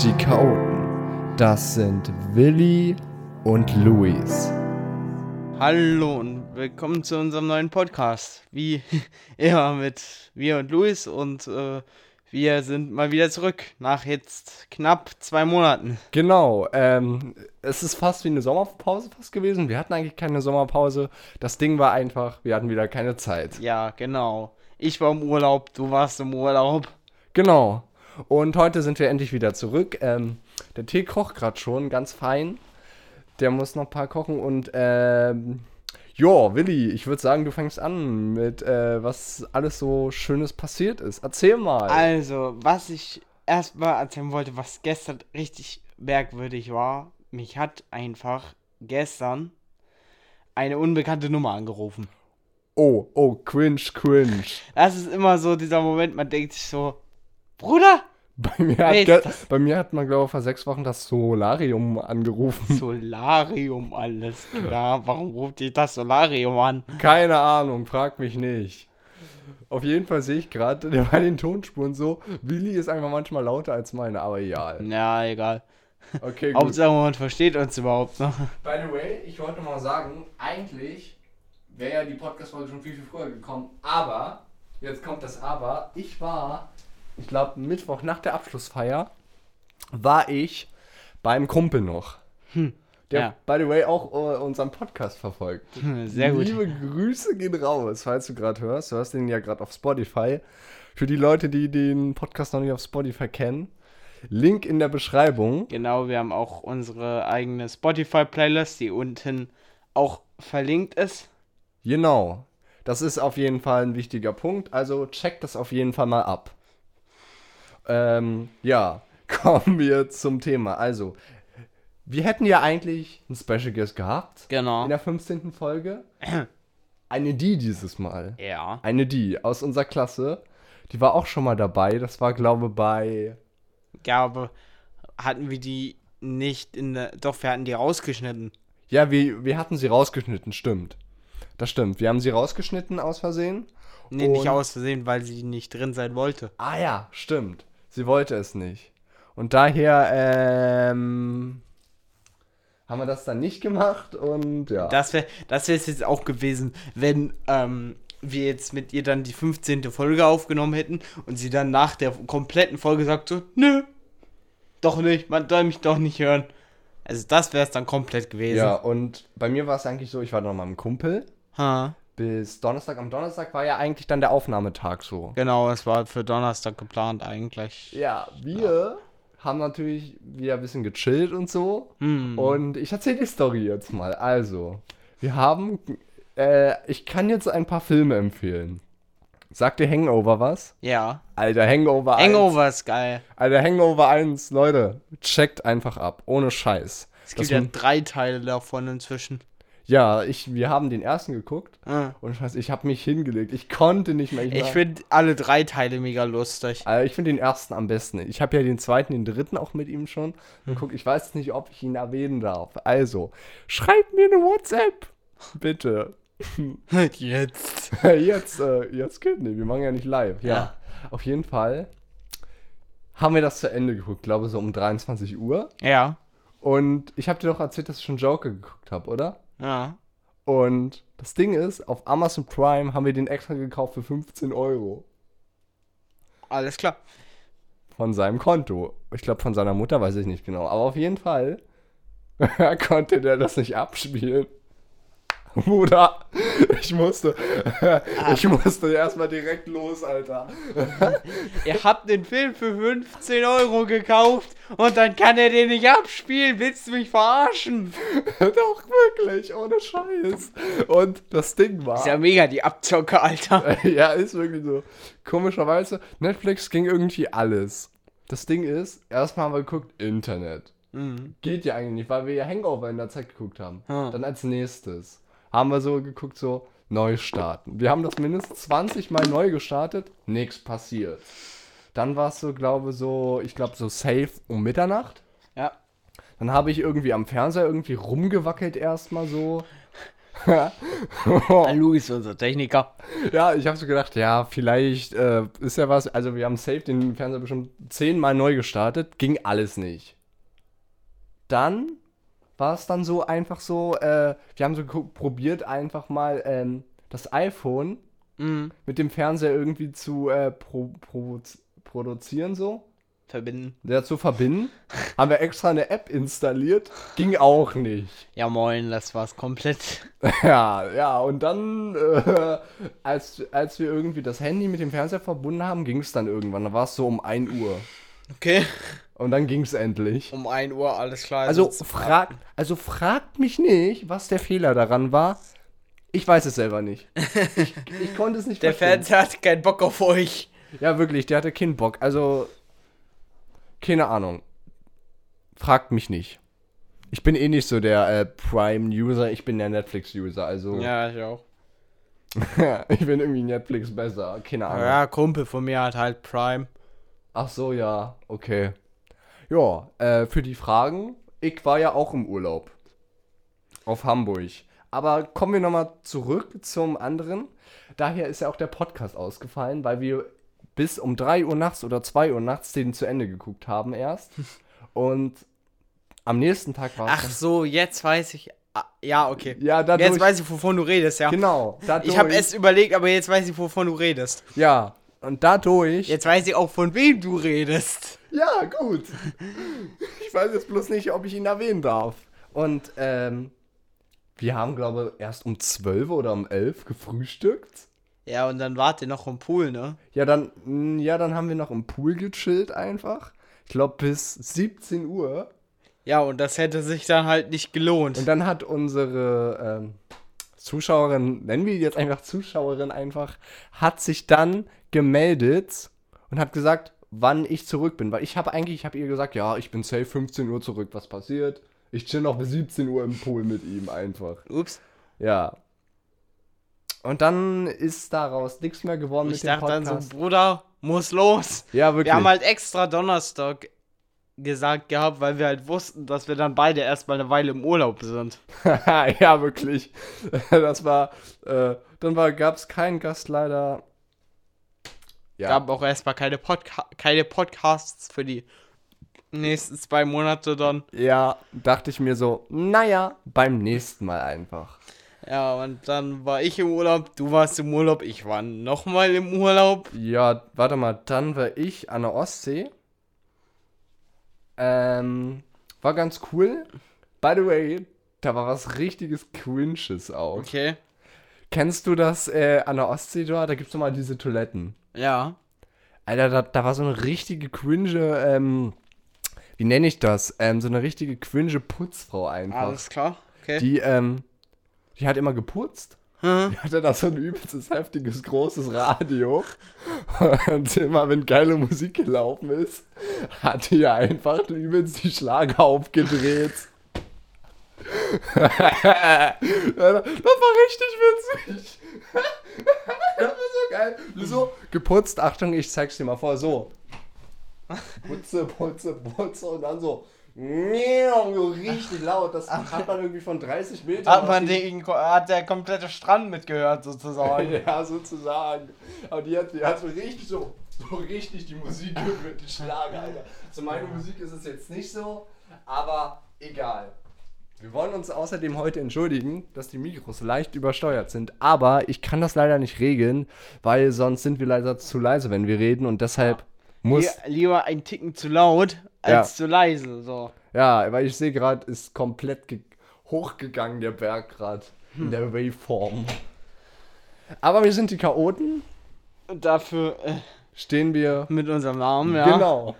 Die Chaoten. Das sind Willi und Luis. Hallo und willkommen zu unserem neuen Podcast. Wie immer mit mir und Luis und äh, wir sind mal wieder zurück nach jetzt knapp zwei Monaten. Genau, ähm, es ist fast wie eine Sommerpause fast gewesen. Wir hatten eigentlich keine Sommerpause. Das Ding war einfach, wir hatten wieder keine Zeit. Ja, genau. Ich war im Urlaub, du warst im Urlaub. Genau. Und heute sind wir endlich wieder zurück. Ähm, der Tee kocht gerade schon, ganz fein. Der muss noch ein paar kochen und ähm, Jo, Willi, ich würde sagen, du fängst an mit, äh, was alles so Schönes passiert ist. Erzähl mal. Also, was ich erstmal erzählen wollte, was gestern richtig merkwürdig war, mich hat einfach gestern eine unbekannte Nummer angerufen. Oh, oh, cringe, cringe. Das ist immer so dieser Moment, man denkt sich so, Bruder, bei mir, hat, bei mir hat man, glaube ich, vor sechs Wochen das Solarium angerufen. Solarium, alles klar. Warum ruft dich das Solarium an? Keine Ahnung, frag mich nicht. Auf jeden Fall sehe ich gerade bei den Tonspuren so, Willi ist einfach manchmal lauter als meine, aber egal. Ja, egal. Okay, gut. Hauptsache, man versteht uns überhaupt noch. By the way, ich wollte mal sagen, eigentlich wäre ja die Podcast-Folge schon viel, viel früher gekommen, aber, jetzt kommt das Aber, ich war ich glaube, Mittwoch nach der Abschlussfeier war ich beim Kumpel noch. Hm. Der, ja. by the way, auch uh, unseren Podcast verfolgt. Sehr gut. Liebe Grüße gehen raus, falls du gerade hörst. Du hörst den ja gerade auf Spotify. Für die Leute, die den Podcast noch nicht auf Spotify kennen, Link in der Beschreibung. Genau, wir haben auch unsere eigene Spotify-Playlist, die unten auch verlinkt ist. Genau. Das ist auf jeden Fall ein wichtiger Punkt. Also check das auf jeden Fall mal ab. Ähm, ja, kommen wir zum Thema. Also, wir hätten ja eigentlich einen Special Guest gehabt. Genau. In der 15. Folge. Eine die dieses Mal. Ja. Eine die aus unserer Klasse. Die war auch schon mal dabei. Das war, glaube ich, bei. Ja, aber hatten wir die nicht in der. Doch, wir hatten die rausgeschnitten. Ja, wir, wir hatten sie rausgeschnitten, stimmt. Das stimmt. Wir haben sie rausgeschnitten aus Versehen. Nee, nicht aus Versehen, weil sie nicht drin sein wollte. Ah ja, stimmt. Sie wollte es nicht. Und daher ähm, haben wir das dann nicht gemacht und ja. Das wäre das wär jetzt auch gewesen, wenn ähm, wir jetzt mit ihr dann die 15. Folge aufgenommen hätten und sie dann nach der kompletten Folge sagt so, nö, doch nicht, man soll mich doch nicht hören. Also das wäre es dann komplett gewesen. Ja, und bei mir war es eigentlich so, ich war noch mal mit einem Kumpel. Ha bis Donnerstag. Am Donnerstag war ja eigentlich dann der Aufnahmetag so. Genau, es war für Donnerstag geplant eigentlich. Ja, wir ja. haben natürlich wieder ein bisschen gechillt und so. Hm. Und ich erzähle die Story jetzt mal. Also, wir haben, äh, ich kann jetzt ein paar Filme empfehlen. Sagt dir Hangover was? Ja. Alter, Hangover 1. Hangover ist geil. Alter, Hangover 1, Leute, checkt einfach ab. Ohne Scheiß. Es gibt ja drei Teile davon inzwischen. Ja, ich, wir haben den ersten geguckt ah. und scheiße, ich habe mich hingelegt. Ich konnte nicht mehr. Ich, ich finde alle drei Teile mega lustig. Also ich finde den ersten am besten. Ich habe ja den zweiten, den dritten auch mit ihm schon. Und hm. guck, ich weiß nicht, ob ich ihn erwähnen darf. Also, schreibt mir eine WhatsApp. Bitte. Jetzt. jetzt, äh, jetzt geht nicht. Wir machen ja nicht live. Ja. ja. Auf jeden Fall haben wir das zu Ende geguckt, glaube so um 23 Uhr. Ja. Und ich habe dir doch erzählt, dass ich schon Joker geguckt habe, oder? Ja. Und das Ding ist, auf Amazon Prime haben wir den extra gekauft für 15 Euro. Alles klar. Von seinem Konto. Ich glaube, von seiner Mutter weiß ich nicht genau. Aber auf jeden Fall konnte der das nicht abspielen. Bruder, ich musste, ich musste erstmal direkt los, Alter. Ihr habt den Film für 15 Euro gekauft und dann kann er den nicht abspielen. Willst du mich verarschen? Doch, wirklich, ohne Scheiß. Und das Ding war. Ist ja mega die Abzocke, Alter. ja, ist wirklich so. Komischerweise, Netflix ging irgendwie alles. Das Ding ist, erstmal haben wir geguckt, Internet. Mhm. Geht ja eigentlich nicht, weil wir ja Hangover in der Zeit geguckt haben. Hm. Dann als nächstes haben wir so geguckt, so neu starten. Wir haben das mindestens 20 Mal neu gestartet, nichts passiert. Dann war es so, glaube so, ich glaube so safe um Mitternacht. Ja. Dann habe ich irgendwie am Fernseher irgendwie rumgewackelt erstmal so. Luis, unser Techniker. Ja, ich habe so gedacht, ja, vielleicht äh, ist ja was. Also, wir haben safe den Fernseher bestimmt zehnmal neu gestartet. Ging alles nicht. Dann war es dann so einfach so, äh, wir haben so probiert, einfach mal ähm, das iPhone mhm. mit dem Fernseher irgendwie zu äh, pro, pro, produzieren, so. Verbinden. Ja, zu verbinden. haben wir extra eine App installiert. Ging auch nicht. Ja, moin, das war's komplett. ja, ja, und dann, äh, als, als wir irgendwie das Handy mit dem Fernseher verbunden haben, ging es dann irgendwann. Da war es so um 1 Uhr. Okay. Und dann ging es endlich. Um 1 Uhr, alles klar. Also, frag, also fragt mich nicht, was der Fehler daran war. Ich weiß es selber nicht. Ich, ich konnte es nicht Der Fernseher hat keinen Bock auf euch. Ja, wirklich, der hatte keinen Bock. Also, keine Ahnung. Fragt mich nicht. Ich bin eh nicht so der äh, Prime-User, ich bin der Netflix-User, also. Ja, ich auch. ich bin irgendwie Netflix besser, keine Ahnung. Ja, Kumpel von mir hat halt Prime. Ach so, ja, okay. Ja, äh, für die Fragen, ich war ja auch im Urlaub. Auf Hamburg. Aber kommen wir nochmal zurück zum anderen. Daher ist ja auch der Podcast ausgefallen, weil wir bis um 3 Uhr nachts oder 2 Uhr nachts den zu Ende geguckt haben erst. Und am nächsten Tag war es. Ach so, jetzt weiß ich. Ah, ja, okay. Ja, dadurch, jetzt weiß ich, wovon du redest, ja. Genau. Dadurch, ich habe es überlegt, aber jetzt weiß ich, wovon du redest. Ja, und dadurch. Jetzt weiß ich auch, von wem du redest. Ja, gut. Ich weiß jetzt bloß nicht, ob ich ihn erwähnen darf. Und ähm, wir haben, glaube ich, erst um 12 oder um 11 gefrühstückt. Ja, und dann wart ihr noch im Pool, ne? Ja, dann, mm, ja, dann haben wir noch im Pool gechillt einfach. Ich glaube bis 17 Uhr. Ja, und das hätte sich dann halt nicht gelohnt. Und dann hat unsere ähm, Zuschauerin, nennen wir die jetzt einfach Zuschauerin einfach, hat sich dann gemeldet und hat gesagt, wann ich zurück bin. Weil ich habe eigentlich, ich habe ihr gesagt, ja, ich bin safe 15 Uhr zurück, was passiert? Ich chill noch bis 17 Uhr im Pool mit ihm einfach. Ups. Ja. Und dann ist daraus nichts mehr geworden ich mit dem Podcast. Ich dachte dann so, Bruder, muss los. Ja, wirklich. Wir haben halt extra Donnerstag gesagt gehabt, weil wir halt wussten, dass wir dann beide erstmal eine Weile im Urlaub sind. ja, wirklich. Das war, äh, dann war, gab es keinen Gast leider. Ja. Gab auch erstmal keine, Podca keine Podcasts für die nächsten zwei Monate dann. Ja, dachte ich mir so, naja, beim nächsten Mal einfach. Ja, und dann war ich im Urlaub, du warst im Urlaub, ich war nochmal im Urlaub. Ja, warte mal, dann war ich an der Ostsee. Ähm, war ganz cool. By the way, da war was richtiges Cringes auch. Okay. Kennst du das äh, an der Ostsee da? Da gibt's mal diese Toiletten. Ja. Alter, da, da war so eine richtige cringe, ähm, wie nenne ich das? Ähm, so eine richtige cringe Putzfrau einfach. Alles klar, okay. Die, ähm, die hat immer geputzt. Hm? Die hatte da so ein übelstes, heftiges, großes Radio. Und immer, wenn geile Musik gelaufen ist, hat die einfach übelst die Schlager aufgedreht. das war richtig witzig. Geil. So, geputzt, Achtung, ich zeig's dir mal vor, so. Putze, putze, putze und dann so so richtig laut. Das hat man irgendwie von 30 Metern. Hat man den, hat der komplette Strand mitgehört, sozusagen. ja, sozusagen. Aber die hat, die hat so richtig so, so richtig die Musik gehört, die Schlager, Alter. Also meine Musik ist es jetzt nicht so, aber egal. Wir wollen uns außerdem heute entschuldigen, dass die Mikros leicht übersteuert sind, aber ich kann das leider nicht regeln, weil sonst sind wir leider zu leise, wenn wir reden und deshalb muss. Lieber ein Ticken zu laut als ja. zu leise. So. Ja, weil ich sehe gerade, ist komplett hochgegangen der Berg gerade hm. in der Waveform. Aber wir sind die Chaoten. Und dafür äh, stehen wir mit unserem Namen, ja. Genau.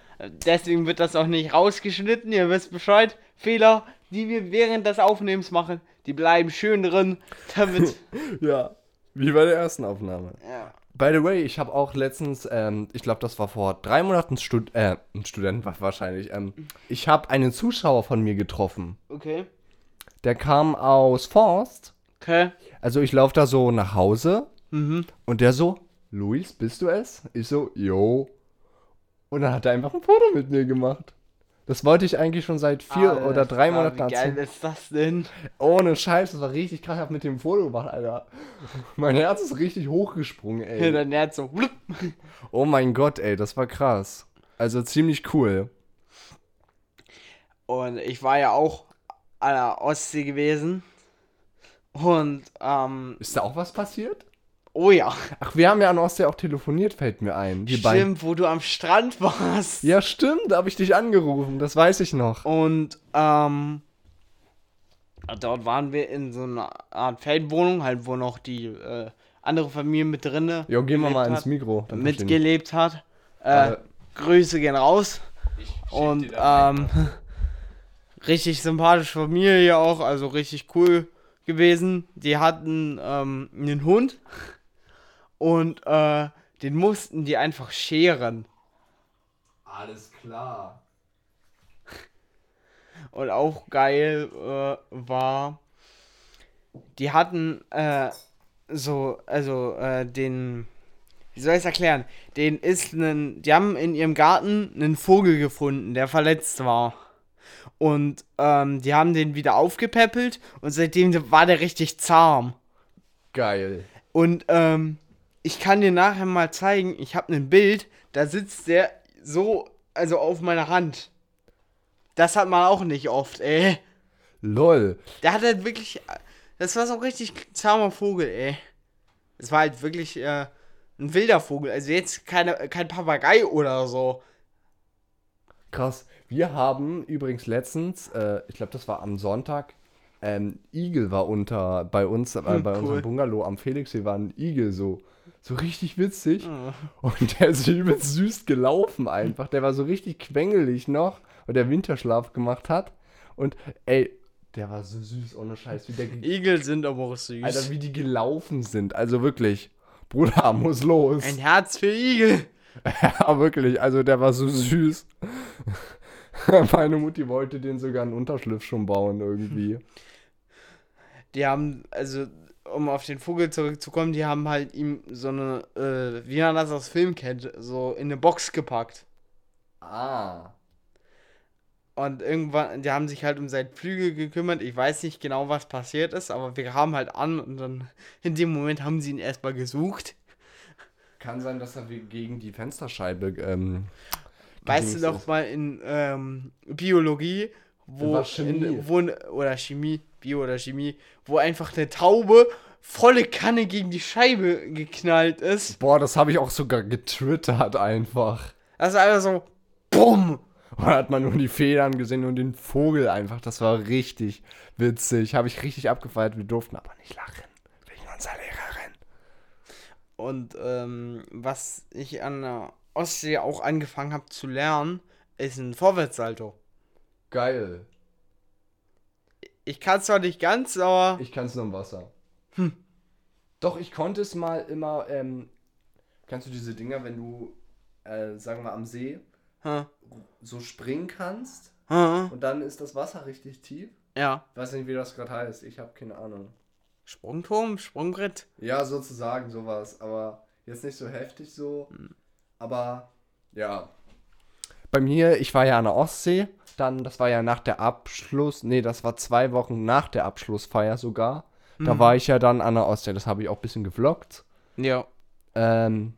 Deswegen wird das auch nicht rausgeschnitten. Ihr wisst Bescheid. Fehler, die wir während des Aufnehmens machen, die bleiben schön drin. Damit ja, wie bei der ersten Aufnahme. Ja. By the way, ich habe auch letztens, ähm, ich glaube, das war vor drei Monaten Stud äh, ein Student wahrscheinlich. Ähm, ich habe einen Zuschauer von mir getroffen. Okay. Der kam aus Forst. Okay. Also ich laufe da so nach Hause mhm. und der so, Luis, bist du es? Ich so, jo. Und dann hat er einfach ein Foto mit mir gemacht. Das wollte ich eigentlich schon seit vier Alter, oder drei Monaten Wie geil erzählen. ist das denn? Ohne Scheiß, das war richtig krass. Ich hab mit dem Foto gemacht, Alter. Mein Herz ist richtig hochgesprungen, ey. Dein Herz so. Oh mein Gott, ey, das war krass. Also ziemlich cool. Und ich war ja auch an der Ostsee gewesen. Und, ähm, Ist da auch was passiert? Oh ja. Ach, wir haben ja an Ostsee auch telefoniert, fällt mir ein. Die beiden. Stimmt, wo du am Strand warst. Ja, stimmt, da habe ich dich angerufen, das weiß ich noch. Und, ähm, dort waren wir in so einer Art Feldwohnung, halt, wo noch die, äh, andere Familie mit drinne Jo, gehen wir mal ins Mikro. mitgelebt hat. Äh, Warte. Grüße gehen raus. Und ähm, richtig sympathische Familie auch, also richtig cool gewesen. Die hatten ähm, einen Hund und äh, den mussten die einfach scheren. Alles klar. Und auch geil äh, war, die hatten äh, so, also äh, den, wie soll ich es erklären? Den ist ein, die haben in ihrem Garten einen Vogel gefunden, der verletzt war. Und ähm, die haben den wieder aufgepäppelt und seitdem war der richtig zahm. Geil. Und ähm, ich kann dir nachher mal zeigen, ich habe ein Bild, da sitzt der so, also auf meiner Hand. Das hat man auch nicht oft, ey. Lol. Der hat halt wirklich, das war so ein richtig zahmer Vogel, ey. Es war halt wirklich äh, ein wilder Vogel, also jetzt keine, kein Papagei oder so. Krass. Wir haben übrigens letztens, äh, ich glaube, das war am Sonntag, ähm, Igel war unter bei uns, äh, Hm, bei cool. unserem Bungalow am Felixsee war ein Igel so. So richtig witzig. Ah. Und der ist übelst süß gelaufen einfach. Der war so richtig quengelig noch, weil der Winterschlaf gemacht hat. Und ey, der war so süß, ohne Scheiß. Wie, der, ge- Igel sind aber auch süß. Alter, wie die gelaufen sind. Also wirklich. Bruder, muss los. ein Herz für Igel. Ja, wirklich. Also der war so süß. Meine Mutti wollte den sogar einen Unterschliff schon bauen irgendwie. Die haben, also, um auf den Vogel zurückzukommen, die haben halt ihm so eine, äh, wie man das aus Film kennt, so in eine Box gepackt. Ah. Und irgendwann, die haben sich halt um seinen Flügel gekümmert. Ich weiß nicht genau, was passiert ist, aber wir kamen halt an und dann in dem Moment haben sie ihn erstmal gesucht. Kann sein, dass er gegen die Fensterscheibe. Ähm, Weißt du ist. mal in ähm, Biologie, wo. In, wo oder Chemie, Bio oder Chemie, wo einfach eine Taube volle Kanne gegen die Scheibe geknallt ist. Boah, das habe ich auch sogar getwittert einfach. Das ist einfach so, bumm. Und da hat man nur die Federn gesehen und den Vogel einfach. Das war richtig witzig. Habe ich richtig abgefeiert. Wir durften aber nicht lachen. Wegen unserer Lehrerin. Und ähm, was ich an der Ostsee auch angefangen habe zu lernen, ist ein Vorwärtssalto. Geil. Ich kann zwar nicht ganz, aber Ich kann es nur im Wasser. Hm. Doch, ich konnte es mal immer. Ähm, kannst du diese Dinger, wenn du, äh, sagen wir, am See Hm. so springen kannst Hm. und dann ist das Wasser richtig tief? ja, Ich weiß nicht, wie das gerade heißt. Ich habe keine Ahnung. Sprungturm, Sprungbrett. Ja, sozusagen sowas, aber jetzt nicht so heftig so. Aber ja. Bei mir, ich war ja an der Ostsee, dann, das war ja nach der Abschluss, nee, das war zwei Wochen nach der Abschlussfeier sogar. Da war ich ja dann an der Ostsee, das habe ich auch ein bisschen gevloggt. Ja. Ähm,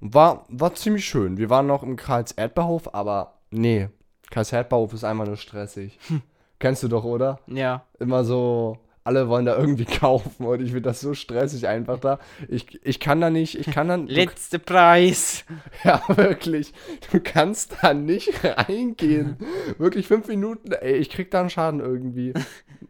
war, war ziemlich schön. Wir waren noch im Karls Erdbeerhof, aber nee, Karls Erdbeerhof ist einfach nur stressig. Kennst du doch, oder? Ja. immer so, alle wollen da irgendwie kaufen und ich finde das so stressig einfach da. Ich, ich kann da nicht, ich kann dann, du, Letzter Preis. ja wirklich, du kannst da nicht reingehen. Wirklich fünf Minuten, ey, ich krieg da einen Schaden irgendwie.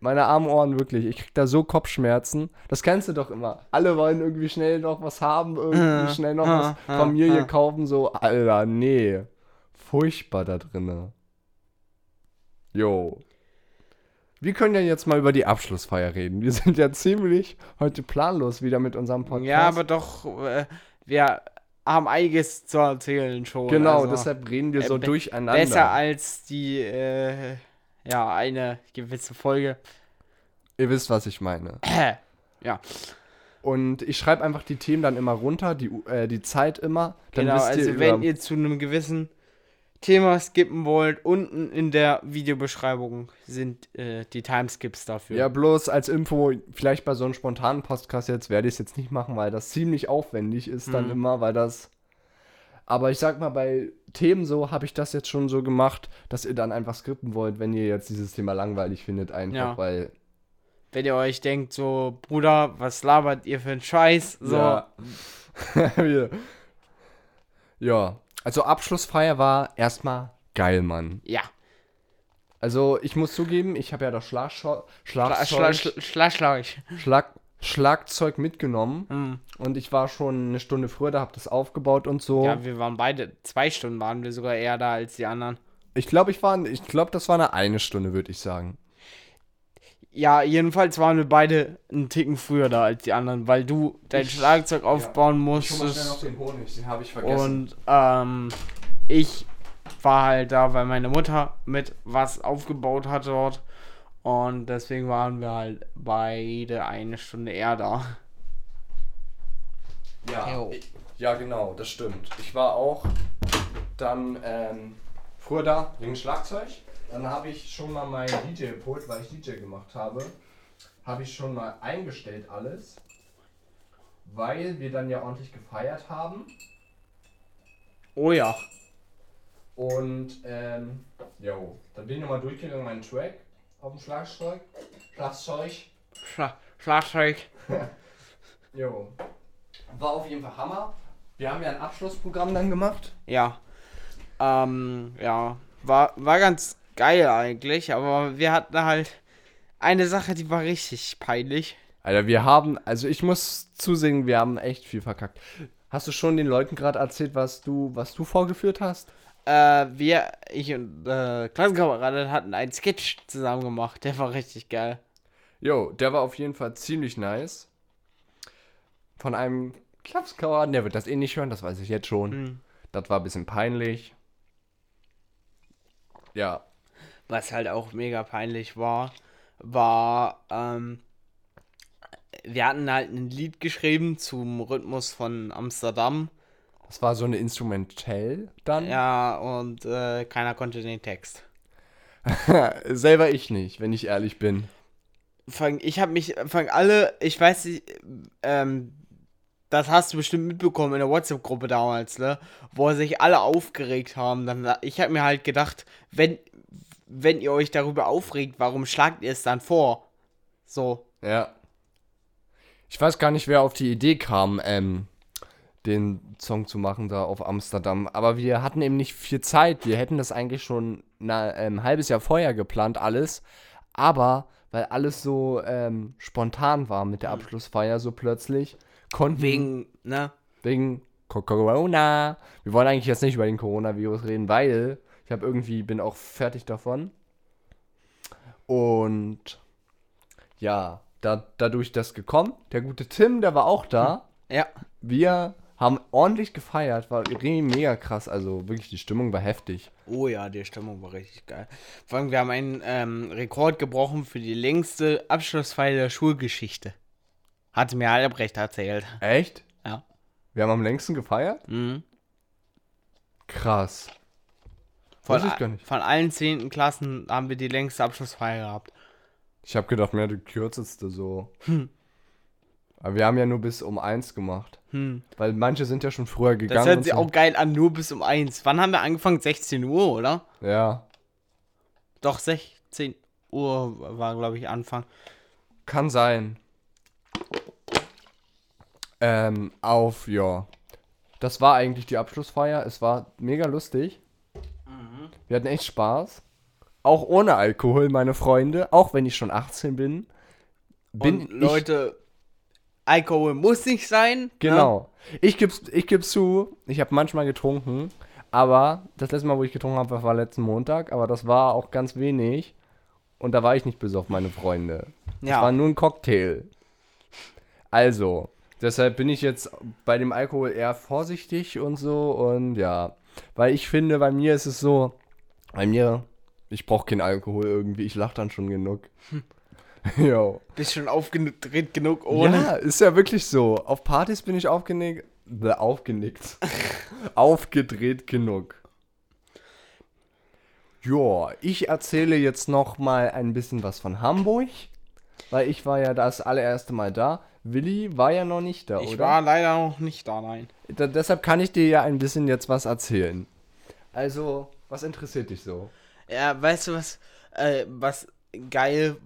Meine armen Ohren, wirklich, ich krieg da so Kopfschmerzen. Das kennst du doch immer. Alle wollen irgendwie schnell noch was haben, irgendwie schnell noch was ah, ah, Familie ah. kaufen, so, Alter, nee. Furchtbar da drinne. Jo. Wir können ja jetzt mal über die Abschlussfeier reden. Wir sind ja ziemlich heute planlos wieder mit unserem Podcast. Ja, aber doch, äh, wir haben einiges zu erzählen schon. Genau, also, deshalb reden wir äh, so be- durcheinander. Besser als die, äh, ja, eine gewisse Folge. Ihr wisst, was ich meine. ja, Und ich schreibe einfach die Themen dann immer runter, die, äh, die Zeit immer. Dann genau, wisst ihr also über, wenn ihr zu einem gewissen Thema skippen wollt, unten in der Videobeschreibung sind äh, die Timeskips dafür. Ja, bloß als Info, vielleicht bei so einem spontanen Podcast jetzt werde ich es jetzt nicht machen, weil das ziemlich aufwendig ist dann Mhm. immer, weil das. Aber ich sag mal, bei Themen so habe ich das jetzt schon so gemacht, dass ihr dann einfach skripten wollt, wenn ihr jetzt dieses Thema langweilig findet, einfach, Ja. weil. Wenn ihr euch denkt, so, Bruder, was labert ihr für einen Scheiß? So, Ja. Ja. Also Abschlussfeier war erstmal geil, Mann. ja. Also ich muss zugeben, ich habe ja das Schlagschau- Schla Schlagzeug, schla schla schla schlag. Schlag Schlagzeug mitgenommen Hm. und ich war schon eine Stunde früher, da habe das aufgebaut und so. Ja, wir waren beide, zwei Stunden waren wir sogar eher da als die anderen. Ich glaube, ich war, ich glaube, das war eine eine Stunde, würde ich sagen. Ja, jedenfalls waren wir beide einen Ticken früher da als die anderen, weil du dein Schlagzeug aufbauen musstest. den Honig, den habe ich Und ähm, ich war halt da, weil meine Mutter mit was aufgebaut hat dort. Und deswegen waren wir halt beide eine Stunde eher da. Ja, ich, ja, genau, das stimmt. Ich war auch dann ähm, früher da wegen Schlagzeug. Dann habe ich schon mal mein DJ-Pult, weil ich DJ gemacht habe, habe ich schon mal eingestellt alles, weil wir dann ja ordentlich gefeiert haben. Oh ja. Und, ähm, jo, dann bin ich nochmal durchgegangen, meinen Track auf dem Schlagzeug. Schlagzeug. Schla Schlagzeug. Jo. War auf jeden Fall Hammer. Wir haben ja ein Abschlussprogramm dann gemacht. Ja. Ähm, ja. War, war ganz geil eigentlich, aber wir hatten halt eine Sache, die war richtig peinlich. Alter, wir haben, also ich muss zusehen, wir haben echt viel verkackt. Hast du schon den Leuten gerade erzählt, was du, was du vorgeführt hast? Äh, wir, ich und äh, Klassenkameraden hatten einen Sketch zusammen gemacht. Der war richtig geil. Jo, der war auf jeden Fall ziemlich nice. Von einem Klappskameraden, der wird das eh nicht hören, das weiß ich jetzt schon. Mhm. Das war ein bisschen peinlich. Ja, Was halt auch mega peinlich war, war, ähm, wir hatten halt ein Lied geschrieben zum Rhythmus von Amsterdam. das war so eine Instrumentell dann. Ja, und äh, keiner konnte den Text. Selber ich nicht, wenn ich ehrlich bin. Fang, ich habe mich, fang alle, ich weiß nicht, ähm, das hast du bestimmt mitbekommen in der WhatsApp-Gruppe damals, ne? Wo sich alle aufgeregt haben. Dann, ich habe mir halt gedacht, wenn, wenn ihr euch darüber aufregt, warum schlagt ihr es dann vor? So. Ja. Ich weiß gar nicht, wer auf die Idee kam, ähm, den Song zu machen da auf Amsterdam. Aber wir hatten eben nicht viel Zeit. Wir hätten das eigentlich schon na, ein halbes Jahr vorher geplant, alles. Aber weil alles so ähm, spontan war mit der Abschlussfeier so plötzlich, konnten Wegen, ne? wegen Co- Corona. Wir wollen eigentlich jetzt nicht über den Coronavirus reden, weil ich habe irgendwie bin auch fertig davon. Und ja, da, dadurch das gekommen. Der gute Tim, der war auch da. Ja. Wir haben ordentlich gefeiert, war irgendwie mega krass. Also wirklich, die Stimmung war heftig. Oh ja, die Stimmung war richtig geil. Vor allem, wir haben einen ähm, Rekord gebrochen für die längste Abschlussfeier der Schulgeschichte. Hatte mir Albrecht erzählt. Echt? Ja. Wir haben am längsten gefeiert? Mhm. Krass. Von, Weiß ich gar nicht. von allen zehnten Klassen haben wir die längste Abschlussfeier gehabt. Ich habe gedacht, mehr die kürzeste so. Aber wir haben ja nur bis um eins gemacht. Hm. Weil manche sind ja schon früher gegangen. Das hört sich so. auch geil an, nur bis um eins. Wann haben wir angefangen? 16 Uhr, oder? Ja, Doch, 16 Uhr war, glaube ich, Anfang. kann sein. Ähm, auf, ja. Das war eigentlich die Abschlussfeier. Es war mega lustig. Wir hatten echt Spaß. Auch ohne Alkohol, meine Freunde. Auch wenn ich schon 18 bin. Bin Und Leute, Alkohol muss nicht sein. ich, genau. Ich geb's, ich geb's zu, ich habe manchmal getrunken. Aber das letzte Mal, wo ich getrunken habe, war letzten Montag. Aber das war auch ganz wenig. Und da war ich nicht besoffen, meine Freunde. Ne? Das war Ja. nur ein Cocktail. Also, deshalb bin ich jetzt bei dem Alkohol eher vorsichtig und so und ja. Weil ich finde, bei mir ist es so, bei mir, ich brauche keinen Alkohol irgendwie, ich lach dann schon genug. Jo. Bist schon aufgedreht genug ohne. Ja, ist ja wirklich so. Auf Partys bin ich aufgenickt, aufgenickt. Aufgedreht genug. Ja, ich erzähle jetzt noch mal ein bisschen was von Hamburg, weil ich war ja das allererste Mal da. Willi war ja noch nicht da, ich oder? Ich war leider noch nicht da, nein. Da, deshalb kann ich dir ja ein bisschen jetzt was erzählen. Also, was interessiert dich so? Ja, weißt du was, äh, was geil,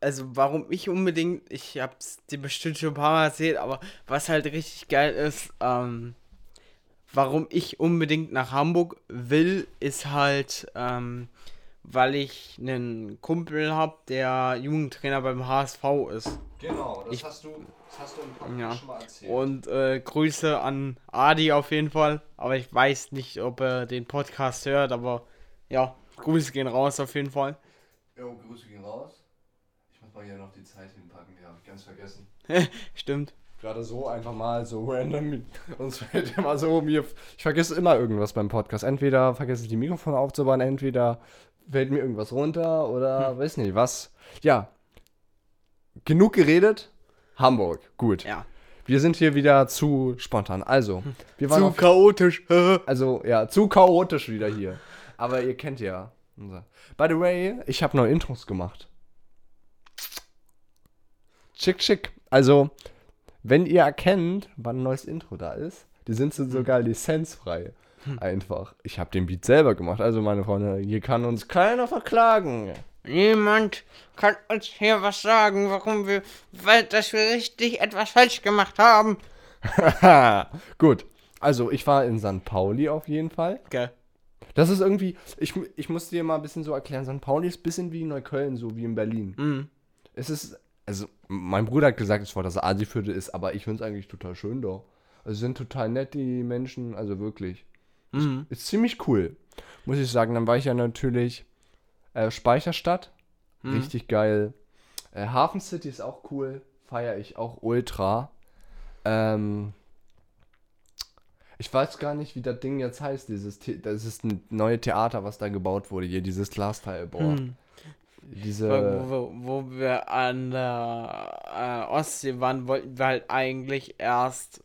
also warum ich unbedingt, ich hab's dir bestimmt schon ein paar Mal erzählt, aber was halt richtig geil ist, ähm, warum ich unbedingt nach Hamburg will, ist halt, ähm, weil ich einen Kumpel habe, der Jugendtrainer beim HSV ist. Genau, das ich, hast du, das hast du im Podcast ja. schon mal erzählt. Und äh, Grüße an Adi auf jeden Fall, aber ich weiß nicht, ob er den Podcast hört, aber ja, Grüße gehen raus auf jeden Fall. Jo, Grüße gehen raus. Ich muss mal hier noch die Zeit hinpacken, die habe ich ganz vergessen. Stimmt. Gerade so einfach mal so random. Uns fällt immer so mir. Ich vergesse immer irgendwas beim Podcast. Entweder vergesse ich die Mikrofone aufzubauen, entweder fällt mir irgendwas runter oder hm. weiß nicht was. Ja. Genug geredet. Hamburg. Gut. Ja. Wir sind hier wieder zu spontan. Also, wir waren zu chaotisch. also, ja, zu chaotisch wieder hier. Aber ihr kennt ja. By the way, ich habe neue Intros gemacht. Schick, schick. Also, wenn ihr erkennt, wann ein neues Intro da ist, die sind hm. sogar lizenzfrei. Hm. Einfach. Ich habe den Beat selber gemacht. Also, meine Freunde, hier kann uns keiner verklagen. Niemand kann uns hier was sagen, warum wir, weil, dass wir richtig etwas falsch gemacht haben. Gut. Also, ich war in St. Pauli auf jeden Fall. Okay. Das ist irgendwie, ich, ich muss dir mal ein bisschen so erklären, St. Pauli ist ein bisschen wie Neukölln, so wie in Berlin. Mhm. Es ist also mein Bruder hat gesagt, es war das Asiviertel ist, aber ich finde es eigentlich total schön da. Also sind total nett die Menschen, also wirklich. Mhm. Ist, ist, ziemlich cool, muss ich sagen. Dann war ich ja natürlich äh, Speicherstadt, mhm. richtig geil. Äh, Hafen City ist auch cool, feiere ich auch ultra. Ähm, ich weiß gar nicht, wie das Ding jetzt heißt, dieses, The das ist ein neues Theater, was da gebaut wurde, hier, dieses Glasteil, boah. Mhm diese. Wo, wo, wo, wir an der äh, Ostsee waren, wollten wir halt eigentlich erst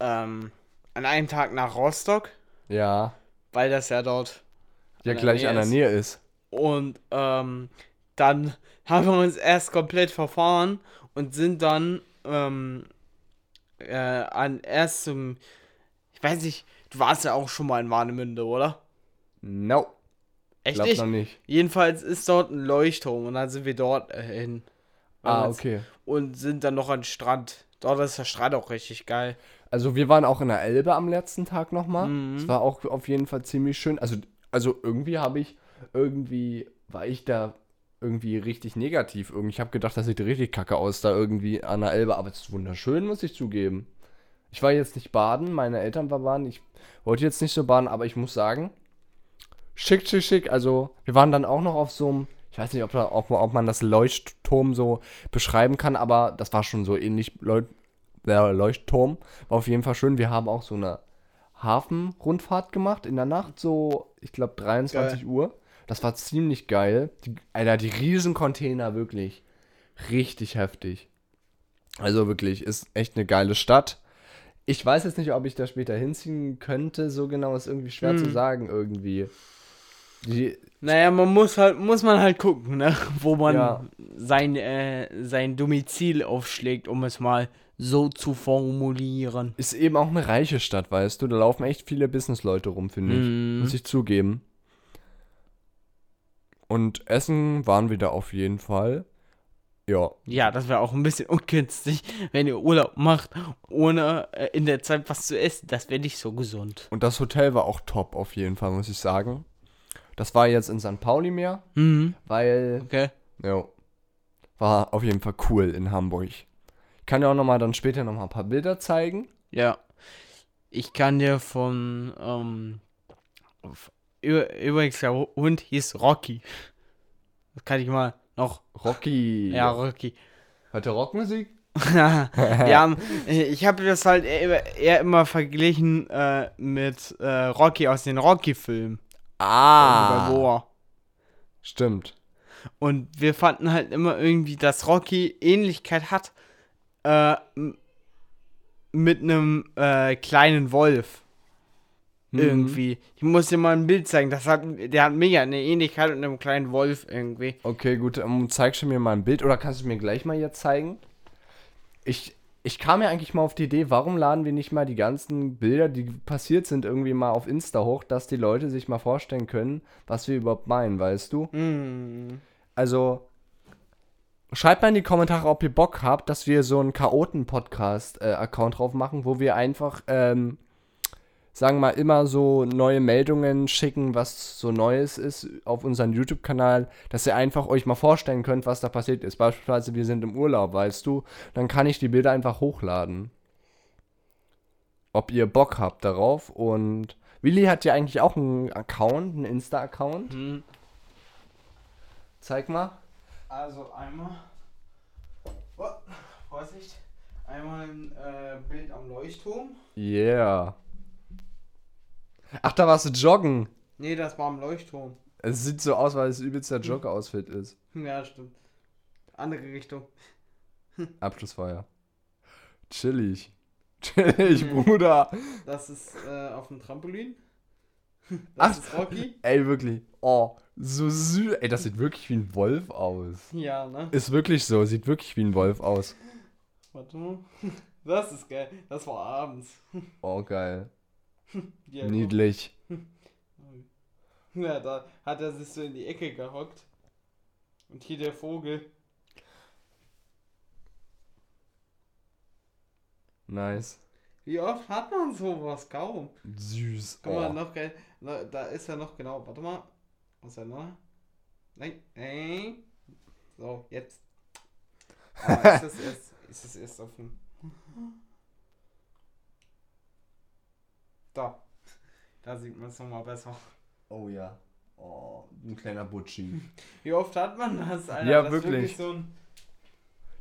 ähm, an einem Tag nach Rostock. Ja. Weil das ja dort. Ja, gleich Nähe an der Nähe ist. Und ähm, dann haben wir uns erst komplett verfahren und sind dann ähm, äh, an erst zum. Ich weiß nicht, du warst ja auch schon mal in Warnemünde, oder? No. Echt Glaub nicht? noch nicht. Jedenfalls ist dort ein Leuchtturm und dann sind wir dort äh, hin. Ah, okay. Und sind dann noch an den Strand. Dort ist der Strand auch richtig geil. Also wir waren auch in der Elbe am letzten Tag nochmal. Mhm. Es war auch auf jeden Fall ziemlich schön. Also, also irgendwie habe ich, irgendwie war ich da irgendwie richtig negativ. Irgendwie, ich habe gedacht, das sieht richtig kacke aus da irgendwie an der Elbe. Aber es ist wunderschön, muss ich zugeben. Ich war jetzt nicht baden, meine Eltern waren baden. Ich wollte jetzt nicht so baden, aber ich muss sagen, schick, schick, schick. Also, wir waren dann auch noch auf so einem, ich weiß nicht, ob, da, ob, ob man das Leuchtturm so beschreiben kann, aber das war schon so ähnlich. Leuch der Leuchtturm war auf jeden Fall schön. Wir haben auch so eine Hafenrundfahrt gemacht in der Nacht, so, ich glaube, 23 geil. Uhr. Das war ziemlich geil. Die, Alter, die Riesencontainer, wirklich. Richtig heftig. Also wirklich, ist echt eine geile Stadt. Ich weiß jetzt nicht, ob ich da später hinziehen könnte. So genau ist irgendwie schwer hm. zu sagen irgendwie. Die naja, man muss halt, muss man halt gucken, ne? wo man ja. sein, äh, sein Domizil aufschlägt, um es mal so zu formulieren. Ist eben auch eine reiche Stadt, weißt du? Da laufen echt viele Businessleute rum, finde ich. Mm. Muss ich zugeben. Und Essen waren wir da auf jeden Fall. Ja. Ja, das wäre auch ein bisschen ungünstig, wenn ihr Urlaub macht, ohne äh, in der Zeit was zu essen. Das wäre nicht so gesund. Und das Hotel war auch top, auf jeden Fall, muss ich sagen. Das war jetzt in St. Pauli mehr, mhm. weil. Okay. Ja. War auf jeden Fall cool in Hamburg. Ich kann dir auch nochmal dann später nochmal ein paar Bilder zeigen. Ja. Ich kann dir von. Ähm, übrigens, der Hund hieß Rocky. Das kann ich mal noch. Rocky. Ja, Rocky. Hört der Rockmusik? ja, ich habe das halt eher, immer verglichen äh, mit äh, Rocky aus den Rocky-Filmen. Ah. Balboa. Stimmt. Und wir fanden halt immer irgendwie, dass Rocky Ähnlichkeit hat äh, mit einem äh, kleinen Wolf. Mhm. Irgendwie. Ich muss dir mal ein Bild zeigen. Das hat, der hat mega eine Ähnlichkeit mit einem kleinen Wolf irgendwie. Okay, gut. Um, ähm, zeigst du mir mal ein Bild oder kannst du mir gleich mal jetzt zeigen? Ich, ich kam ja eigentlich mal auf die Idee, warum laden wir nicht mal die ganzen Bilder, die passiert sind, irgendwie mal auf Insta hoch, dass die Leute sich mal vorstellen können, was wir überhaupt meinen, weißt du? Mhm. Also, schreibt mal in die Kommentare, ob ihr Bock habt, dass wir so einen Chaoten-Podcast-Account äh, drauf machen, wo wir einfach ähm, sagen wir mal, immer so neue Meldungen schicken, was so Neues ist auf unseren YouTube-Kanal, dass ihr einfach euch mal vorstellen könnt, was da passiert ist. Beispielsweise, wir sind im Urlaub, weißt du, dann kann ich die Bilder einfach hochladen. Ob ihr Bock habt darauf und Willi hat ja eigentlich auch einen Account, einen Insta-Account. Hm. Zeig mal. Also einmal. Oh, Vorsicht. Einmal ein äh, Bild am Leuchtturm. Yeah. Ach, da warst du joggen. Nee, das war am Leuchtturm. Es sieht so aus, weil es übelster Jogger-Outfit ist. Ja, stimmt. Andere Richtung. Abschlussfeuer. Chillig. Chillig. Bruder. Das ist äh, auf dem Trampolin. Das Ach, ist Rocky. Ey, wirklich. Oh, so süß. Ey, das sieht wirklich wie ein Wolf aus. Ja, ne? Ist wirklich so. Sieht wirklich wie ein Wolf aus. Warte mal. Das ist geil. Das war abends. Oh, geil. Ja, Niedlich. Ja, da hat er sich so in die Ecke gehockt. Und hier der Vogel. Nice. Wie oft hat man sowas? Kaum. Süß. Guck mal, oh. noch geil. Da ist er noch genau. Warte mal. Was ist er noch? Nein. Nein. So, jetzt. Ah, ist, das erst, ist das erst dem. Da. Da sieht man es nochmal besser. Oh ja. Oh, ein kleiner Butschi. Wie oft hat man das, Alter? Ja, das wirklich. wirklich so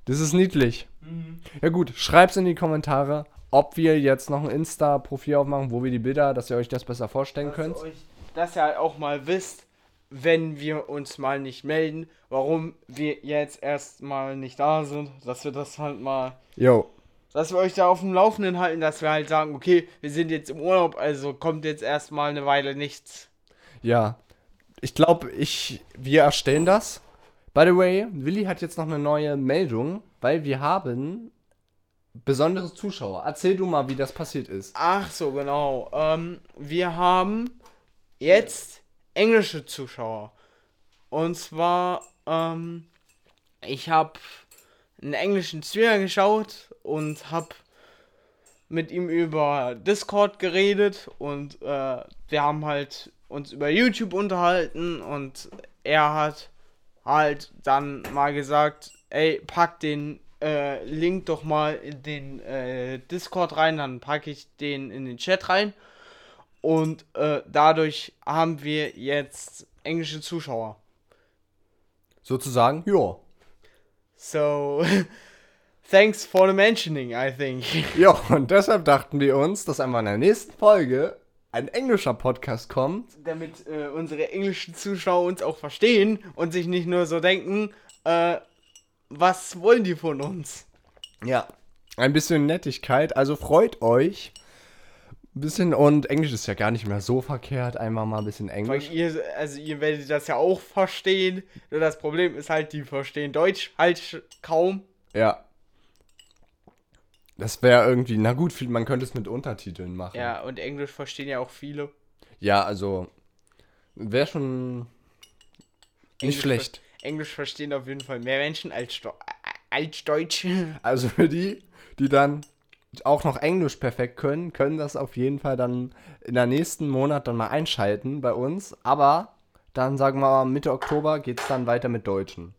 das ist niedlich. Mhm. Ja gut, schreibt's in die Kommentare, ob wir jetzt noch ein Insta-Profil aufmachen, wo wir die Bilder, dass ihr euch das besser vorstellen dass könnt. Dass ihr halt auch mal wisst, wenn wir uns mal nicht melden, warum wir jetzt erstmal nicht da sind, dass wir das halt mal Jo dass wir euch da auf dem Laufenden halten, dass wir halt sagen, okay, wir sind jetzt im Urlaub, also kommt jetzt erstmal eine Weile nichts. Ja. Ich glaube, ich, wir erstellen das. By the way, Willi hat jetzt noch eine neue Meldung, weil wir haben besondere Zuschauer. Erzähl du mal, wie das passiert ist. Ach so, genau. Ähm, wir haben jetzt englische Zuschauer. Und zwar, ähm, ich habe einen englischen Streamer geschaut und habe mit ihm über Discord geredet und äh, wir haben halt uns über YouTube unterhalten und er hat halt dann mal gesagt, ey, pack den äh, Link doch mal in den äh, Discord rein, dann packe ich den in den Chat rein und äh, dadurch haben wir jetzt englische Zuschauer. Sozusagen, ja. So, thanks for the mentioning, I think. Ja, und deshalb dachten wir uns, dass einfach in der nächsten Folge ein englischer Podcast kommt. Damit äh, unsere englischen Zuschauer uns auch verstehen und sich nicht nur so denken, äh, was wollen die von uns? Ja, ein bisschen Nettigkeit, also freut euch. Ein bisschen und Englisch ist ja gar nicht mehr so verkehrt. Einmal mal ein bisschen Englisch. Ihr, also ihr werdet das ja auch verstehen. Nur das Problem ist halt, die verstehen Deutsch halt kaum. Ja. Das wäre irgendwie, na gut, man könnte es mit Untertiteln machen. Ja, und Englisch verstehen ja auch viele. Ja, also wäre schon nicht Englisch schlecht. Ver Englisch verstehen auf jeden Fall mehr Menschen als, als Deutsch. Also für die, die dann auch noch Englisch perfekt können, können das auf jeden Fall dann in der nächsten Monat dann mal einschalten bei uns. Aber dann sagen wir mal Mitte Oktober geht es dann weiter mit Deutschen.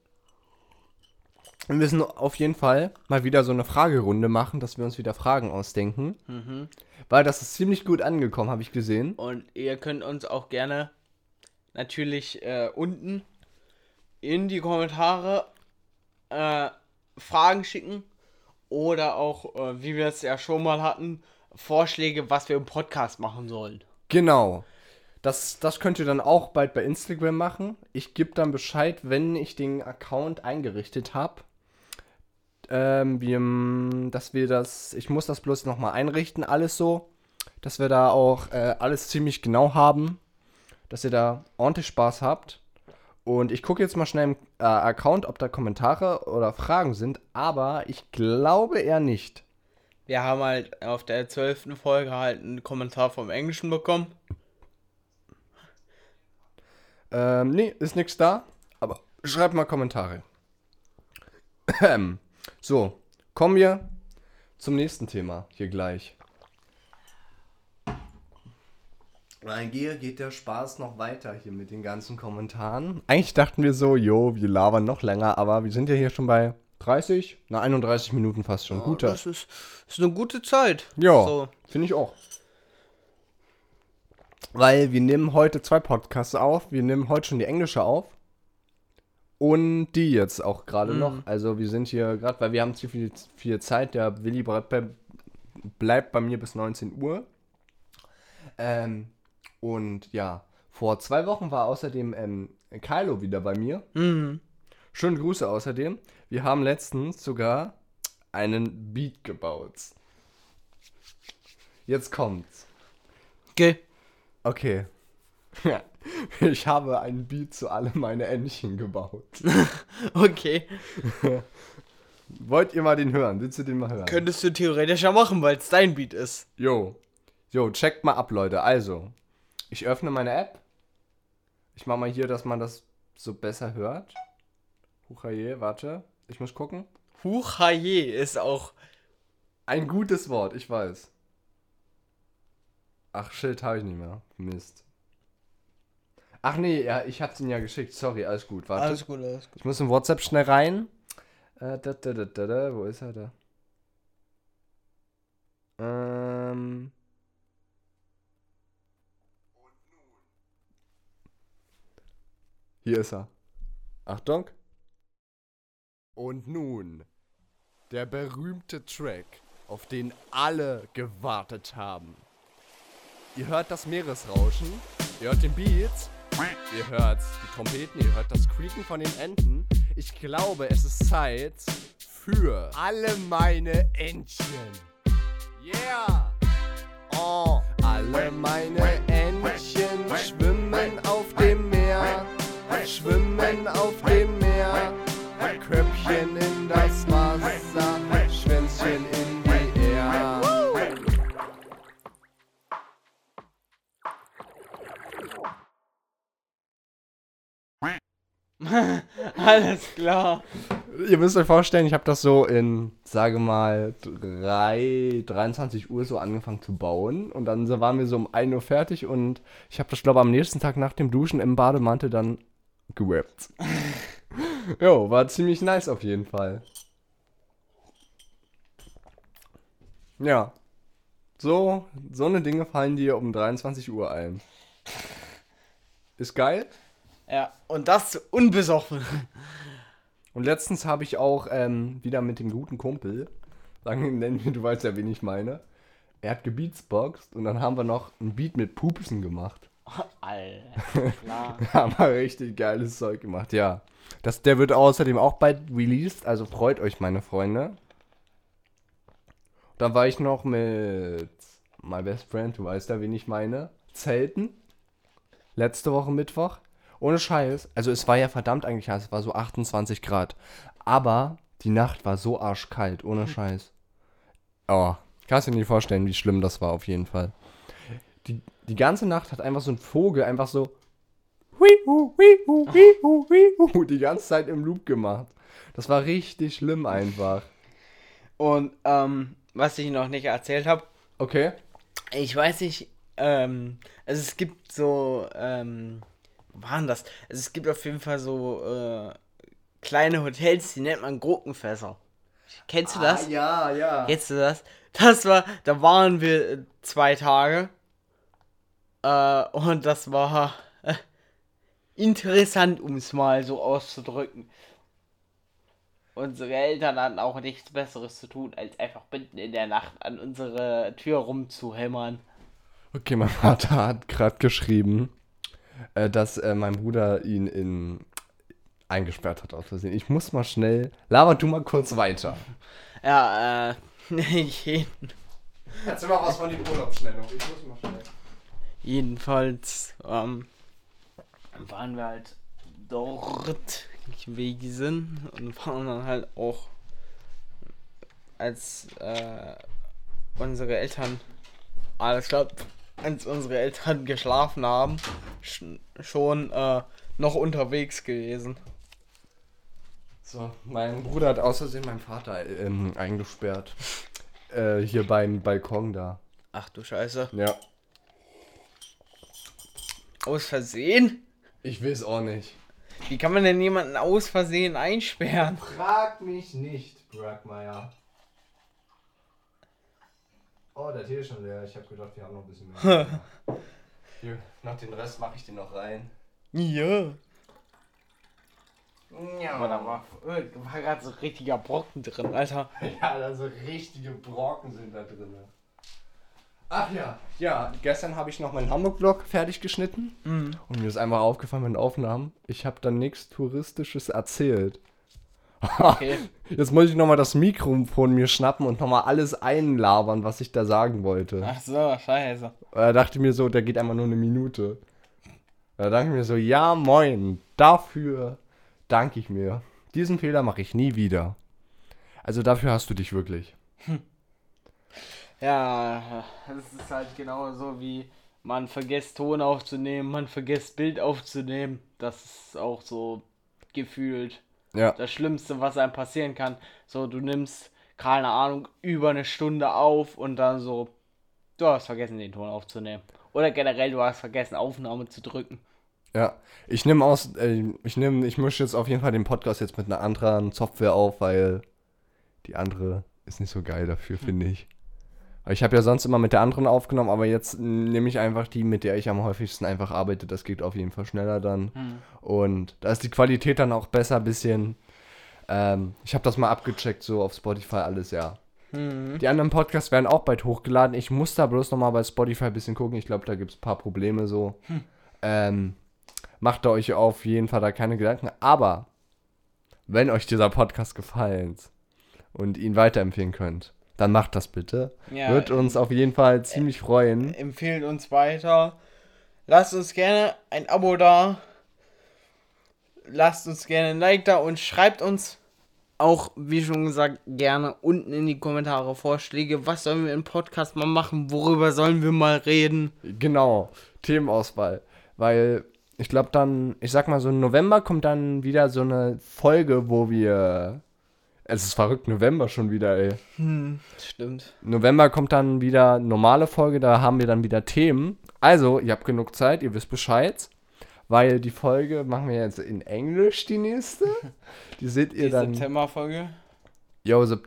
Wir müssen auf jeden Fall mal wieder so eine Fragerunde machen, dass wir uns wieder Fragen ausdenken. Mhm. Weil das ist ziemlich gut angekommen, habe ich gesehen. Und ihr könnt uns auch gerne natürlich äh, unten in die Kommentare äh, Fragen schicken oder auch, äh, wie wir es ja schon mal hatten, Vorschläge, was wir im Podcast machen sollen. Genau. Das, das könnt ihr dann auch bald bei Instagram machen. Ich gebe dann Bescheid, wenn ich den Account eingerichtet habe. Ähm, dass wir das, ich muss das bloß nochmal einrichten, alles so. dass wir da auch äh, alles ziemlich genau haben, dass ihr da ordentlich Spaß habt. Und ich gucke jetzt mal schnell im äh, Account, ob da Kommentare oder Fragen sind, aber ich glaube eher nicht. Wir haben halt auf der zwölften Folge halt einen Kommentar vom Englischen bekommen. Ähm, nee, ist nichts da, aber schreibt mal Kommentare. Ähm, so, kommen wir zum nächsten Thema hier gleich. Hier geht der Spaß noch weiter hier mit den ganzen Kommentaren. Eigentlich dachten wir so, jo, wir labern noch länger, aber wir sind ja hier schon bei 30, na 31 Minuten fast schon. Ja, Guter. Das ist, ist eine gute Zeit. Ja, so. finde ich auch. Weil wir nehmen heute zwei Podcasts auf. Wir nehmen heute schon die englische auf. Und die jetzt auch gerade mhm. noch. Also wir sind hier gerade, weil wir haben zu viel, viel Zeit. Der Willi bleibt bei, bleibt bei mir bis 19 Uhr. Ähm, und ja, vor zwei Wochen war außerdem ähm, Kylo wieder bei mir. Mhm. Schöne Grüße außerdem. Wir haben letztens sogar einen Beat gebaut. Jetzt kommt's. Okay. Okay. Ich habe einen Beat zu alle meine Entchen gebaut. okay. Wollt ihr mal den hören? Willst du den mal hören? Könntest du theoretisch ja machen, weil es dein Beat ist. Jo. Jo, checkt mal ab, Leute. Also, ich öffne meine App. Ich mache mal hier, dass man das so besser hört. Huchaye, warte. Ich muss gucken. Huchaye ist auch ein gutes Wort, ich weiß. Ach, Schild habe ich nicht mehr. Mist. Ach nee, ja, ich hab's ihn ja geschickt. Sorry, alles gut. Warte. Alles gut, alles gut. Ich muss in WhatsApp schnell rein. Äh, da, da, da, da, da. Wo ist er da? Ähm. Hier ist er. Achtung. Und nun der berühmte Track, auf den alle gewartet haben. Ihr hört das Meeresrauschen, ihr hört den Beat, ihr hört die Trompeten, ihr hört das Quieken von den Enten. Ich glaube, es ist Zeit für alle meine Entchen. Yeah! Oh, alle meine Entchen schwimmen schwimmen auf dem Meer. Köpfchen in das Wasser, Schwänzchen in die Erde. Alles klar. Ihr müsst euch vorstellen, ich habe das so in, sage mal, 3, 23 Uhr so angefangen zu bauen. Und dann waren wir so um 1 Uhr fertig und ich habe das, glaube ich, am nächsten Tag nach dem Duschen im Bademantel dann gerappt. jo, war ziemlich nice auf jeden Fall. Ja. So, so eine Dinge fallen dir um 23 Uhr ein. Ist geil. Ja, und das unbesoffen. Und letztens habe ich auch ähm, wieder mit dem guten Kumpel, sagen nennen wir, du weißt ja, wen ich meine. Er hat gebeatsboxt und dann haben wir noch ein Beat mit Pupsen gemacht. Alter, klar. haben wir richtig geiles Zeug gemacht, ja. Das, der wird außerdem auch bald released, also freut euch, meine Freunde. Dann war ich noch mit My Best Friend, du weißt ja, wen ich meine, Zelten. Letzte Woche Mittwoch. Ohne Scheiß. Also es war ja verdammt eigentlich heiß, es war so 28 Grad. Aber die Nacht war so arschkalt, ohne hm. Scheiß. Oh, kannst dir nicht vorstellen, wie schlimm das war auf jeden Fall. Die, die ganze Nacht hat einfach so ein Vogel einfach so die ganze Zeit im Loop gemacht. Das war richtig schlimm einfach. Und ähm, was ich noch nicht erzählt habe. Okay. Ich weiß nicht, ähm, also es gibt so, ähm, waren das? Also es gibt auf jeden Fall so äh, kleine Hotels, die nennt man Gurkenfässer. Kennst du das? Ah, ja, ja. Kennst du das? Das war, da waren wir äh, zwei Tage äh, und das war äh, interessant, um es mal so auszudrücken. Unsere Eltern hatten auch nichts Besseres zu tun, als einfach mitten in der Nacht an unsere Tür rumzuhämmern. Okay, mein Vater hat gerade geschrieben, äh, dass äh, mein Bruder ihn in eingesperrt hat aus Versehen. Ich muss mal schnell. Laber du mal kurz weiter. Ja, äh, Erzähl mal was von dem Urlaub schnell noch. Ich muss mal schnell. Jedenfalls ähm, waren wir halt dort gewesen und waren dann halt auch als äh, unsere Eltern alles klar, als unsere Eltern geschlafen haben, sch schon äh, noch unterwegs gewesen. So, mein Bruder hat außersehen meinen Vater ähm, eingesperrt. Äh, hier beim Balkon da. Ach du Scheiße. Ja. Aus Versehen? Ich weiß auch nicht. Wie kann man denn jemanden aus Versehen einsperren? Frag mich nicht, Brackmeier. Oh, der Tee ist schon leer. Ich habe gedacht, wir haben noch ein bisschen mehr. Hier, nach den Rest mache ich den noch rein. Ja. Ja. Aber da war, äh, war gerade so richtiger Brocken drin, Alter. Ja, da so richtige Brocken sind da drin. Ach ja, ja, gestern habe ich noch meinen Hamburg-Vlog fertig geschnitten. Mhm. Und mir ist einmal aufgefallen mit den Aufnahmen, ich habe dann nichts Touristisches erzählt. Okay. Jetzt muss ich nochmal das Mikro von mir schnappen und nochmal alles einlabern, was ich da sagen wollte. Ach so, scheiße. Da dachte ich mir so, der geht einfach nur eine Minute. Da dachte ich mir so, ja moin, dafür danke ich mir. Diesen Fehler mache ich nie wieder. Also dafür hast du dich wirklich. Ja, das ist halt genau so wie man vergisst Ton aufzunehmen, man vergisst Bild aufzunehmen. Das ist auch so gefühlt Ja. das Schlimmste, was einem passieren kann. So, du nimmst, keine Ahnung, über eine Stunde auf und dann so, du hast vergessen, den Ton aufzunehmen. Oder generell, du hast vergessen, Aufnahme zu drücken. Ja, ich nehme aus, äh, ich nehme, ich mische jetzt auf jeden Fall den Podcast jetzt mit einer anderen Software auf, weil die andere ist nicht so geil dafür, finde ich. Ich habe ja sonst immer mit der anderen aufgenommen, aber jetzt nehme ich einfach die, mit der ich am häufigsten einfach arbeite. Das geht auf jeden Fall schneller dann. Und da ist die Qualität dann auch besser, bisschen. Ähm, ich habe das mal abgecheckt, so auf Spotify alles, ja. Die anderen Podcasts werden auch bald hochgeladen. Ich muss da bloß nochmal bei Spotify ein bisschen gucken. Ich glaube, da gibt es ein paar Probleme so. Ähm, macht euch auf jeden Fall da keine Gedanken. Aber wenn euch dieser Podcast gefallen und ihn weiterempfehlen könnt, dann macht das bitte. Ja, Wird uns auf jeden Fall ziemlich freuen. Empfehlt uns weiter. Lasst uns gerne ein Abo da. Lasst uns gerne ein Like da und schreibt uns auch, wie schon gesagt, gerne unten in die Kommentare Vorschläge. Was sollen wir im Podcast mal machen? Worüber sollen wir mal reden? Genau, Themenauswahl. Weil ich glaube dann, ich sag mal so im November kommt dann wieder so eine Folge, wo wir. Es ist verrückt, November schon wieder, ey. Stimmt. November kommt dann wieder normale Folge, da haben wir dann wieder Themen. Also, ihr habt genug Zeit, ihr wisst Bescheid. Weil die Folge machen wir jetzt in Englisch, die nächste. Die seht ihr Die dann. September-Folge. Jo, Sep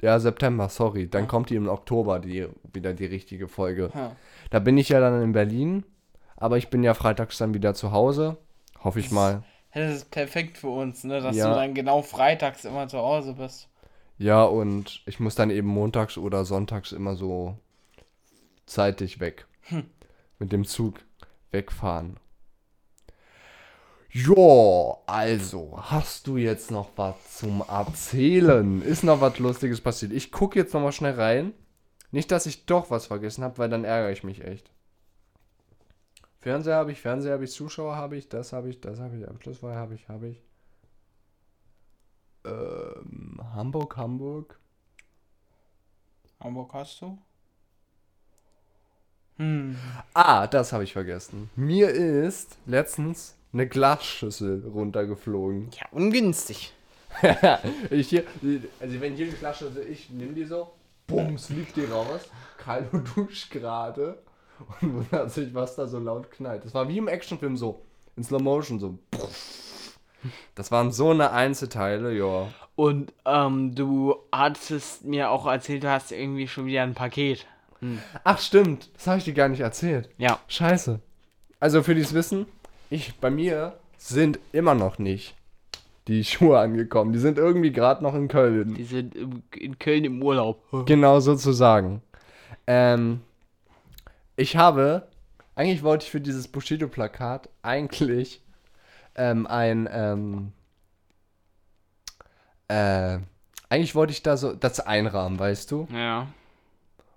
ja, September, sorry. Dann kommt die im Oktober, die, wieder die richtige Folge. Ha. Da bin ich ja dann in Berlin, aber ich bin ja freitags dann wieder zu Hause. Hoffe ich mal. Das ist perfekt für uns, ne? Dass Ja. du dann genau freitags immer zu Hause bist. Ja, und ich muss dann eben montags oder sonntags immer so zeitig weg. Mit dem Zug wegfahren. Jo, also, hast du jetzt noch was zum Erzählen? Ist noch was Lustiges passiert? Ich gucke jetzt noch mal schnell rein. Nicht, dass ich doch was vergessen habe, weil dann ärgere ich mich echt. Fernseher habe ich, Fernseher habe ich, Zuschauer habe ich, das habe ich, das habe ich, Abschlusswahl habe ich, habe ich. Ähm, Hamburg, Hamburg. Hamburg hast du? Hm. Ah, das habe ich vergessen. Mir ist letztens eine Glasschüssel runtergeflogen. Ja, ungünstig. ich hier, also wenn hier die Glasschüssel, ich nehme die so, bums, fliegt die raus. Kylo duscht gerade und wundert sich, was da so laut knallt. Das war wie im Actionfilm so, in Slow Motion so. Das waren so eine Einzelteile, ja. Und ähm, du hattest mir auch erzählt, du hast irgendwie schon wieder ein Paket. Ach stimmt, das habe ich dir gar nicht erzählt. Ja. Scheiße. Also für dieses Wissen, ich bei mir sind immer noch nicht die Schuhe angekommen. Die sind irgendwie gerade noch in Köln. Die sind in Köln im Urlaub. Genau sozusagen. Ähm, ich habe, eigentlich wollte ich für dieses Bushido-Plakat eigentlich ähm, ein, ähm, äh, eigentlich wollte ich da so das einrahmen, weißt du? Ja.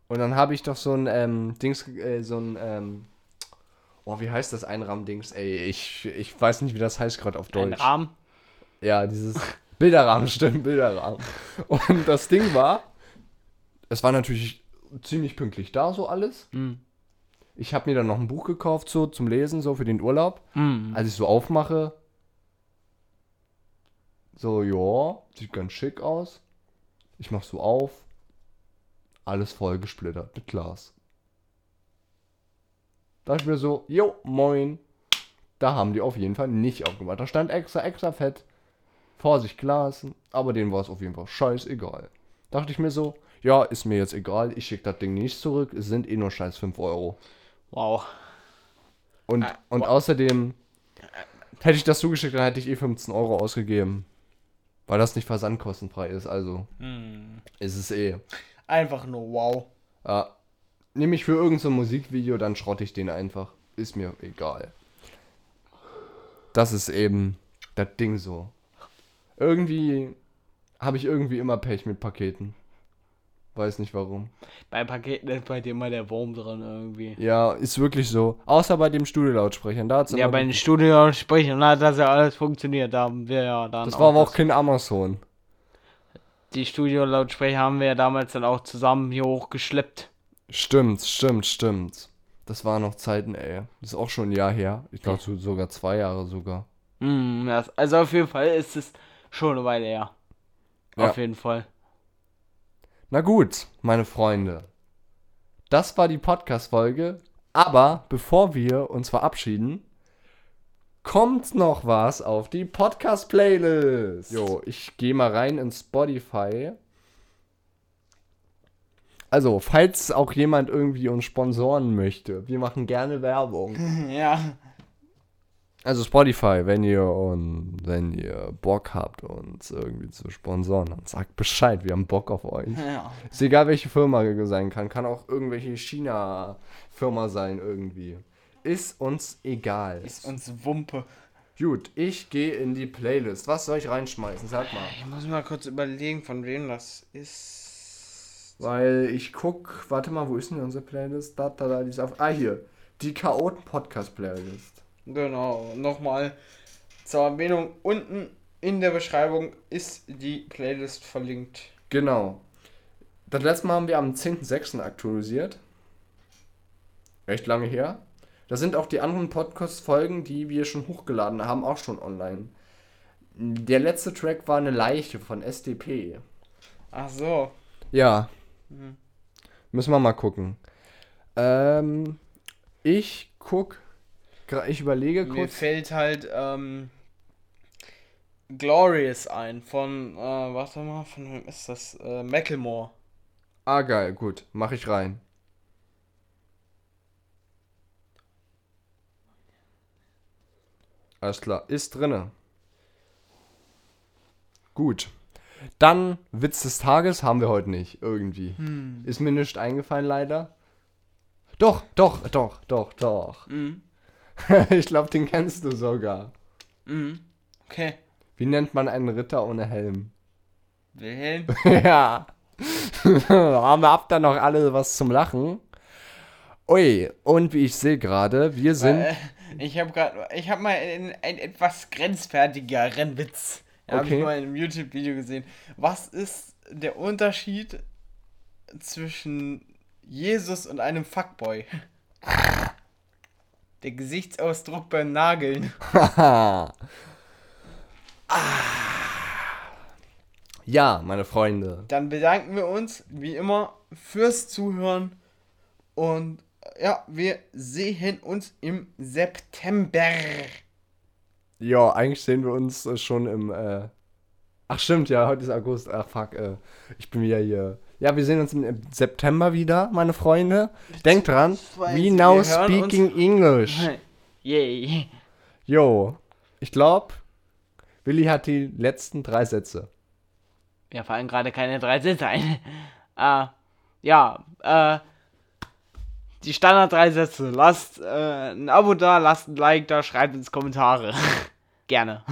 Und dann habe ich doch so ein ähm, Dings, äh, so ein, ähm, oh, wie heißt das Einrahmdings? Ey, ich, ich weiß nicht, wie das heißt gerade auf Deutsch. Ein Rahmen? Ja, dieses Bilderrahmen, stimmt, Bilderrahmen. Und das Ding war, es war natürlich ziemlich pünktlich da, so alles. Mhm. Ich habe mir dann noch ein Buch gekauft, so zum Lesen, so für den Urlaub. Mhm. Als ich so aufmache, so, ja, sieht ganz schick aus. Ich mach so auf. Alles voll gesplittert mit Glas. Da ich mir so, jo, moin. Da haben die auf jeden Fall nicht aufgemacht. Da stand extra, extra fett. Vorsicht, Glas. Aber denen war es auf jeden Fall scheißegal. Dachte ich mir so, ja, ist mir jetzt egal. Ich schicke das Ding nicht zurück. Es sind eh nur scheiß 5 Euro. Wow. Und, Ah, und wow. außerdem, hätte ich das zugeschickt, dann hätte ich eh 15 Euro ausgegeben. Weil das nicht versandkostenfrei ist. Also Mhm. ist es eh. Einfach nur wow. Ja. Nehme ich für irgendein so Musikvideo, dann schrotte ich den einfach. Ist mir egal. Das ist eben das Ding so. Irgendwie habe ich irgendwie immer Pech mit Paketen. Weiß nicht warum. Bei Paketen ist bei dir immer der Wurm drin irgendwie. Ja, ist wirklich so. Außer bei dem Studiolautsprechern. Da hat's Ja, bei den Studiosprechern hat das ja alles funktioniert. Da haben wir ja dann das war aber auch kein Amazon. die Studiolautsprecher haben wir ja damals dann auch zusammen hier hochgeschleppt. Stimmt, stimmt, stimmt. Das waren noch Zeiten, ey. Das ist auch schon ein Jahr her. Ich glaube so, sogar zwei Jahre sogar. Das, also auf jeden Fall ist es schon eine Weile her. Ja. Auf jeden Fall. Na gut, meine Freunde. Das war die Podcast-Folge. Aber bevor wir uns verabschieden, kommt noch was auf die Podcast-Playlist. Jo, ich gehe mal rein in Spotify. Also, falls auch jemand irgendwie uns sponsoren möchte, wir machen gerne Werbung. ja. Also Spotify, wenn ihr und wenn ihr Bock habt, uns irgendwie zu sponsoren, dann sagt Bescheid, wir haben Bock auf euch. Ja. Ist egal, welche Firma sein kann. Kann auch irgendwelche China-Firma sein irgendwie. Ist uns egal. Ist uns Wumpe. Gut, ich gehe in die Playlist. Was soll ich reinschmeißen? Sag mal. Ich muss mal kurz überlegen, von wem das ist. Weil ich guck, warte mal, wo ist denn unsere Playlist? Da, da, da, die ist auf. Ah, hier. Die Chaoten-Podcast-Playlist. Genau, nochmal zur Erwähnung. Unten in der Beschreibung ist die Playlist verlinkt. Genau. Das letzte Mal haben wir am 10.06. aktualisiert. Recht lange her. Da sind auch die anderen Podcast-Folgen, die wir schon hochgeladen haben, auch schon online. Der letzte Track war eine Leiche von SDP. Ach so. Ja. Mhm. Müssen wir mal gucken. Ähm, ich guck. Ich überlege Mir kurz. fällt halt ähm, Glorious ein von, äh, warte mal, von wem ist das? Äh, Macklemore. Ah, geil, gut. Mach ich rein. Alles klar, ist drinne. Gut. Dann Witz des Tages haben wir heute nicht, irgendwie. Hm. Ist mir nicht eingefallen, leider. Doch, doch, doch, doch, doch. Mhm. ich glaube, den kennst du sogar. Mhm. Okay. Wie nennt man einen Ritter ohne Helm? Wilhelm? ja. haben wir ab dann noch alle was zum Lachen. Ui, und wie ich sehe gerade, wir sind. Äh, ich habe gerade, ich habe mal einen, einen etwas grenzwertigeren Witz. Habe Okay. ich mal in einem YouTube-Video gesehen. Was ist der Unterschied zwischen Jesus und einem Fuckboy? Der Gesichtsausdruck beim Nageln. Haha. ja, meine Freunde. Dann bedanken wir uns, wie immer, fürs Zuhören. Und äh, ja, wir sehen uns im September. Ja, eigentlich sehen wir uns äh, schon im. Äh Ach, stimmt, ja, heute ist August. Ach, fuck, äh, ich bin wieder hier. Ja, wir sehen uns im September wieder, meine Freunde. Denkt dran, we now speaking English. Yay. Jo, ich glaube, Willi hat die letzten drei Sätze. Mir fallen gerade keine drei Sätze ein. Äh, ja, äh, die Standard drei Sätze. Lasst äh, ein Abo da, lasst ein Like da, schreibt ins Kommentare. Gerne.